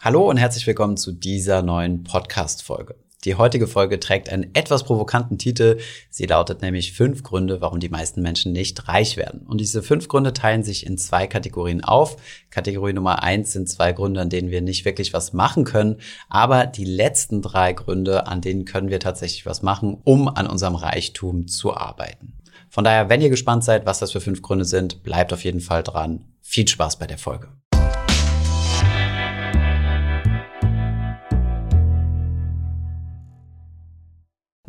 Hallo und herzlich willkommen zu dieser neuen Podcast-Folge. Die heutige Folge trägt einen etwas provokanten Titel. Sie lautet nämlich fünf Gründe, warum die meisten Menschen nicht reich werden. Und diese fünf Gründe teilen sich in zwei Kategorien auf. Kategorie Nummer eins sind zwei Gründe, an denen wir nicht wirklich was machen können. Aber die letzten drei Gründe, an denen können wir tatsächlich was machen, um an unserem Reichtum zu arbeiten. Von daher, wenn ihr gespannt seid, was das für fünf Gründe sind, bleibt auf jeden Fall dran. Viel Spaß bei der Folge.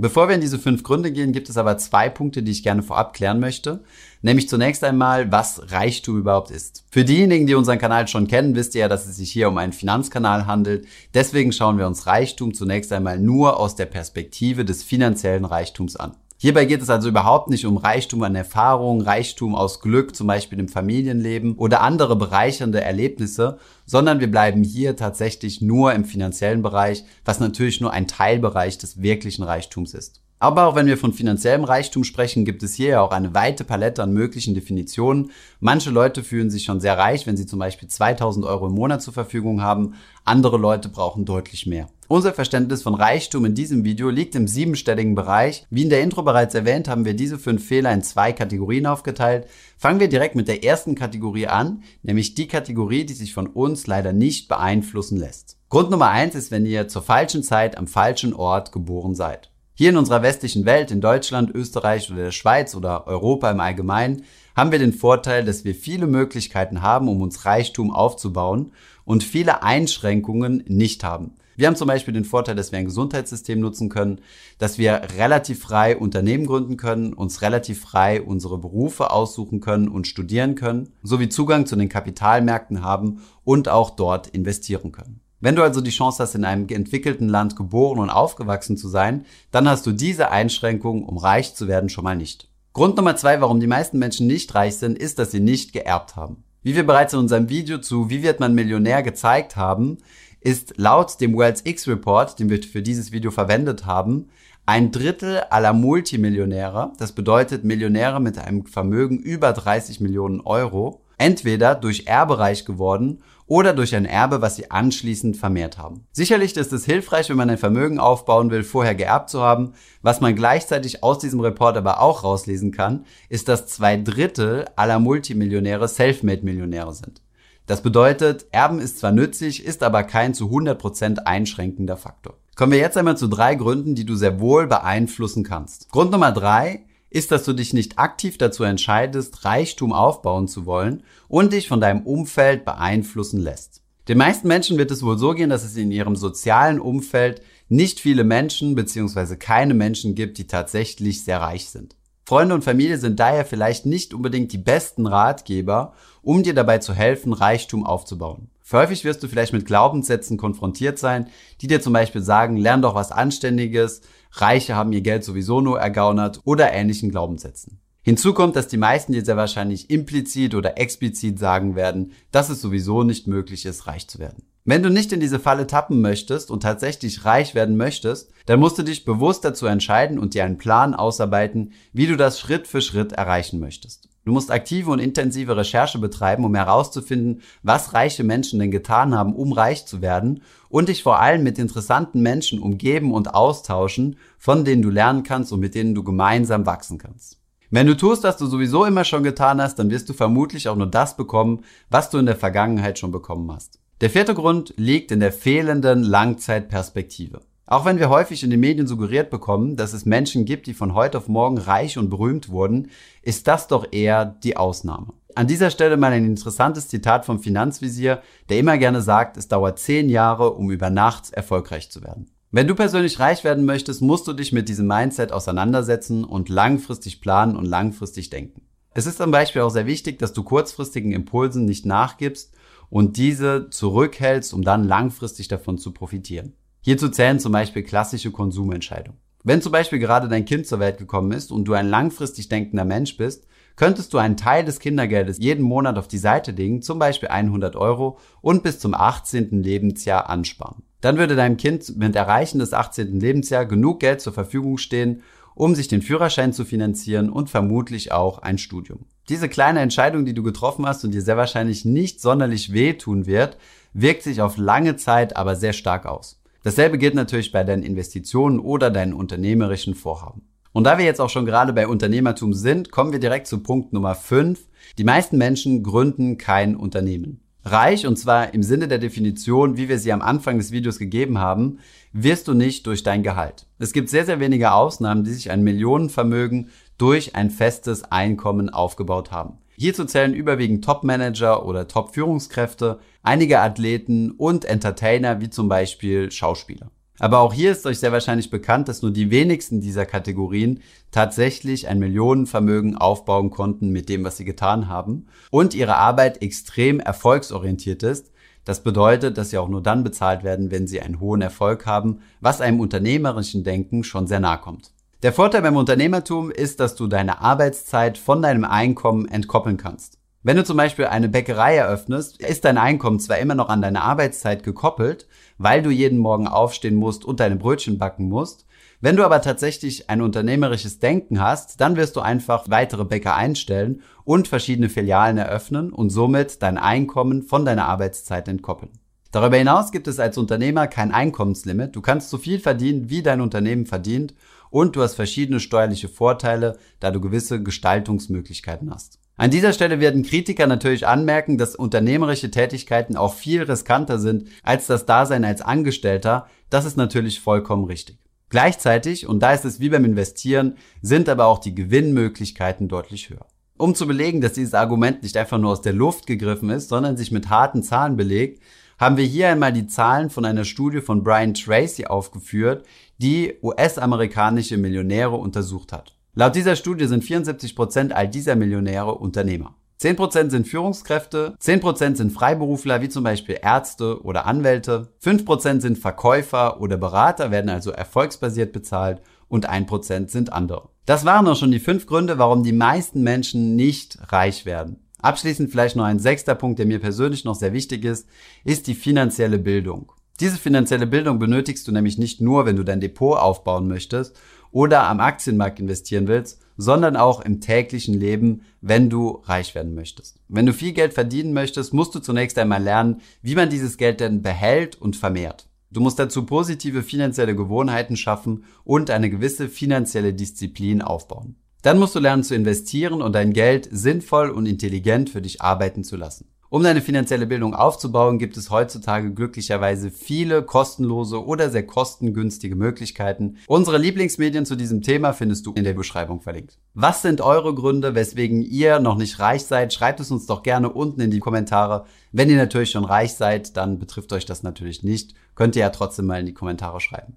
Bevor wir in diese fünf Gründe gehen, gibt es aber zwei Punkte, die ich gerne vorab klären möchte. Nämlich zunächst einmal, was Reichtum überhaupt ist. Für diejenigen, die unseren Kanal schon kennen, wisst ihr ja, dass es sich hier um einen Finanzkanal handelt. Deswegen schauen wir uns Reichtum zunächst einmal nur aus der Perspektive des finanziellen Reichtums an. Hierbei geht es also überhaupt nicht um Reichtum an Erfahrung, Reichtum aus Glück, zum Beispiel im Familienleben oder andere bereichernde Erlebnisse, sondern wir bleiben hier tatsächlich nur im finanziellen Bereich, was natürlich nur ein Teilbereich des wirklichen Reichtums ist. Aber auch wenn wir von finanziellem Reichtum sprechen, gibt es hier ja auch eine weite Palette an möglichen Definitionen. Manche Leute fühlen sich schon sehr reich, wenn sie zum Beispiel 2000 Euro im Monat zur Verfügung haben. Andere Leute brauchen deutlich mehr. Unser Verständnis von Reichtum in diesem Video liegt im siebenstelligen Bereich. Wie in der Intro bereits erwähnt, haben wir diese fünf Fehler in zwei Kategorien aufgeteilt. Fangen wir direkt mit der ersten Kategorie an, nämlich die Kategorie, die sich von uns leider nicht beeinflussen lässt. Grund Nummer eins ist, wenn ihr zur falschen Zeit am falschen Ort geboren seid. Hier in unserer westlichen Welt, in Deutschland, Österreich oder der Schweiz oder Europa im Allgemeinen, haben wir den Vorteil, dass wir viele Möglichkeiten haben, um uns Reichtum aufzubauen und viele Einschränkungen nicht haben. Wir haben zum Beispiel den Vorteil, dass wir ein Gesundheitssystem nutzen können, dass wir relativ frei Unternehmen gründen können, uns relativ frei unsere Berufe aussuchen können und studieren können, sowie Zugang zu den Kapitalmärkten haben und auch dort investieren können. Wenn du also die Chance hast, in einem entwickelten Land geboren und aufgewachsen zu sein, dann hast du diese Einschränkungen, um reich zu werden, schon mal nicht. Grund Nummer zwei, warum die meisten Menschen nicht reich sind, ist, dass sie nicht geerbt haben. Wie wir bereits in unserem Video zu Wie wird man Millionär gezeigt haben, ist laut dem World's X Report, den wir für dieses Video verwendet haben, ein Drittel aller Multimillionäre, das bedeutet Millionäre mit einem Vermögen über 30 Millionen Euro, entweder durch Erbe reich geworden oder durch ein Erbe, was sie anschließend vermehrt haben. Sicherlich ist es hilfreich, wenn man ein Vermögen aufbauen will, vorher geerbt zu haben. Was man gleichzeitig aus diesem Report aber auch rauslesen kann, ist, dass zwei Drittel aller Multimillionäre Selfmade-Millionäre sind. Das bedeutet, Erben ist zwar nützlich, ist aber kein zu 100% einschränkender Faktor. Kommen wir jetzt einmal zu drei Gründen, die du sehr wohl beeinflussen kannst. Grund Nummer drei, ist, dass du dich nicht aktiv dazu entscheidest, Reichtum aufbauen zu wollen und dich von deinem Umfeld beeinflussen lässt. Den meisten Menschen wird es wohl so gehen, dass es in ihrem sozialen Umfeld nicht viele Menschen bzw. keine Menschen gibt, die tatsächlich sehr reich sind. Freunde und Familie sind daher vielleicht nicht unbedingt die besten Ratgeber, um dir dabei zu helfen, Reichtum aufzubauen. Häufig wirst du vielleicht mit Glaubenssätzen konfrontiert sein, die dir zum Beispiel sagen, lern doch was Anständiges, Reiche haben ihr Geld sowieso nur ergaunert oder ähnlichen Glaubenssätzen. Hinzu kommt, dass die meisten dir sehr wahrscheinlich implizit oder explizit sagen werden, dass es sowieso nicht möglich ist, reich zu werden. Wenn du nicht in diese Falle tappen möchtest und tatsächlich reich werden möchtest, dann musst du dich bewusst dazu entscheiden und dir einen Plan ausarbeiten, wie du das Schritt für Schritt erreichen möchtest. Du musst aktive und intensive Recherche betreiben, um herauszufinden, was reiche Menschen denn getan haben, um reich zu werden und dich vor allem mit interessanten Menschen umgeben und austauschen, von denen du lernen kannst und mit denen du gemeinsam wachsen kannst. Wenn du tust, was du sowieso immer schon getan hast, dann wirst du vermutlich auch nur das bekommen, was du in der Vergangenheit schon bekommen hast. Der vierte Grund liegt in der fehlenden Langzeitperspektive. Auch wenn wir häufig in den Medien suggeriert bekommen, dass es Menschen gibt, die von heute auf morgen reich und berühmt wurden, ist das doch eher die Ausnahme. An dieser Stelle mal ein interessantes Zitat vom Finanzvisier, der immer gerne sagt, es dauert zehn Jahre, um über Nacht erfolgreich zu werden. Wenn du persönlich reich werden möchtest, musst du dich mit diesem Mindset auseinandersetzen und langfristig planen und langfristig denken. Es ist zum Beispiel auch sehr wichtig, dass du kurzfristigen Impulsen nicht nachgibst und diese zurückhältst, um dann langfristig davon zu profitieren. Hierzu zählen zum Beispiel klassische Konsumentscheidungen. Wenn zum Beispiel gerade dein Kind zur Welt gekommen ist und du ein langfristig denkender Mensch bist, könntest du einen Teil des Kindergeldes jeden Monat auf die Seite legen, zum Beispiel 100 Euro, und bis zum 18. Lebensjahr ansparen. Dann würde deinem Kind mit Erreichen des 18. Lebensjahr genug Geld zur Verfügung stehen, um sich den Führerschein zu finanzieren und vermutlich auch ein Studium. Diese kleine Entscheidung, die du getroffen hast und dir sehr wahrscheinlich nicht sonderlich wehtun wird, wirkt sich auf lange Zeit aber sehr stark aus. Dasselbe gilt natürlich bei deinen Investitionen oder deinen unternehmerischen Vorhaben. Und da wir jetzt auch schon gerade bei Unternehmertum sind, kommen wir direkt zu Punkt Nummer 5. Die meisten Menschen gründen kein Unternehmen. Reich, und zwar im Sinne der Definition, wie wir sie am Anfang des Videos gegeben haben, wirst du nicht durch dein Gehalt. Es gibt sehr, sehr wenige Ausnahmen, die sich ein Millionenvermögen durch ein festes Einkommen aufgebaut haben. Hierzu zählen überwiegend Top-Manager oder Top-Führungskräfte, einige Athleten und Entertainer wie zum Beispiel Schauspieler. Aber auch hier ist euch sehr wahrscheinlich bekannt, dass nur die wenigsten dieser Kategorien tatsächlich ein Millionenvermögen aufbauen konnten mit dem, was sie getan haben und ihre Arbeit extrem erfolgsorientiert ist. Das bedeutet, dass sie auch nur dann bezahlt werden, wenn sie einen hohen Erfolg haben, was einem unternehmerischen Denken schon sehr nahe kommt. Der Vorteil beim Unternehmertum ist, dass du deine Arbeitszeit von deinem Einkommen entkoppeln kannst. Wenn du zum Beispiel eine Bäckerei eröffnest, ist dein Einkommen zwar immer noch an deine Arbeitszeit gekoppelt, weil du jeden Morgen aufstehen musst und deine Brötchen backen musst. Wenn du aber tatsächlich ein unternehmerisches Denken hast, dann wirst du einfach weitere Bäcker einstellen und verschiedene Filialen eröffnen und somit dein Einkommen von deiner Arbeitszeit entkoppeln. Darüber hinaus gibt es als Unternehmer kein Einkommenslimit. Du kannst so viel verdienen, wie dein Unternehmen verdient und du hast verschiedene steuerliche Vorteile, da du gewisse Gestaltungsmöglichkeiten hast. An dieser Stelle werden Kritiker natürlich anmerken, dass unternehmerische Tätigkeiten auch viel riskanter sind als das Dasein als Angestellter. Das ist natürlich vollkommen richtig. Gleichzeitig, und da ist es wie beim Investieren, sind aber auch die Gewinnmöglichkeiten deutlich höher. Um zu belegen, dass dieses Argument nicht einfach nur aus der Luft gegriffen ist, sondern sich mit harten Zahlen belegt, haben wir hier einmal die Zahlen von einer Studie von Brian Tracy aufgeführt, die US-amerikanische Millionäre untersucht hat. Laut dieser Studie sind 74% all dieser Millionäre Unternehmer. 10% sind Führungskräfte, 10% sind Freiberufler wie zum Beispiel Ärzte oder Anwälte, 5% sind Verkäufer oder Berater, werden also erfolgsbasiert bezahlt und 1% sind andere. Das waren auch schon die fünf Gründe, warum die meisten Menschen nicht reich werden. Abschließend vielleicht noch ein sechster Punkt, der mir persönlich noch sehr wichtig ist, ist die finanzielle Bildung. Diese finanzielle Bildung benötigst du nämlich nicht nur, wenn du dein Depot aufbauen möchtest oder am Aktienmarkt investieren willst, sondern auch im täglichen Leben, wenn du reich werden möchtest. Wenn du viel Geld verdienen möchtest, musst du zunächst einmal lernen, wie man dieses Geld denn behält und vermehrt. Du musst dazu positive finanzielle Gewohnheiten schaffen und eine gewisse finanzielle Disziplin aufbauen. Dann musst du lernen zu investieren und dein Geld sinnvoll und intelligent für dich arbeiten zu lassen. Um deine finanzielle Bildung aufzubauen, gibt es heutzutage glücklicherweise viele kostenlose oder sehr kostengünstige Möglichkeiten. Unsere Lieblingsmedien zu diesem Thema findest du in der Beschreibung verlinkt. Was sind eure Gründe, weswegen ihr noch nicht reich seid? Schreibt es uns doch gerne unten in die Kommentare. Wenn ihr natürlich schon reich seid, dann betrifft euch das natürlich nicht. Könnt ihr ja trotzdem mal in die Kommentare schreiben.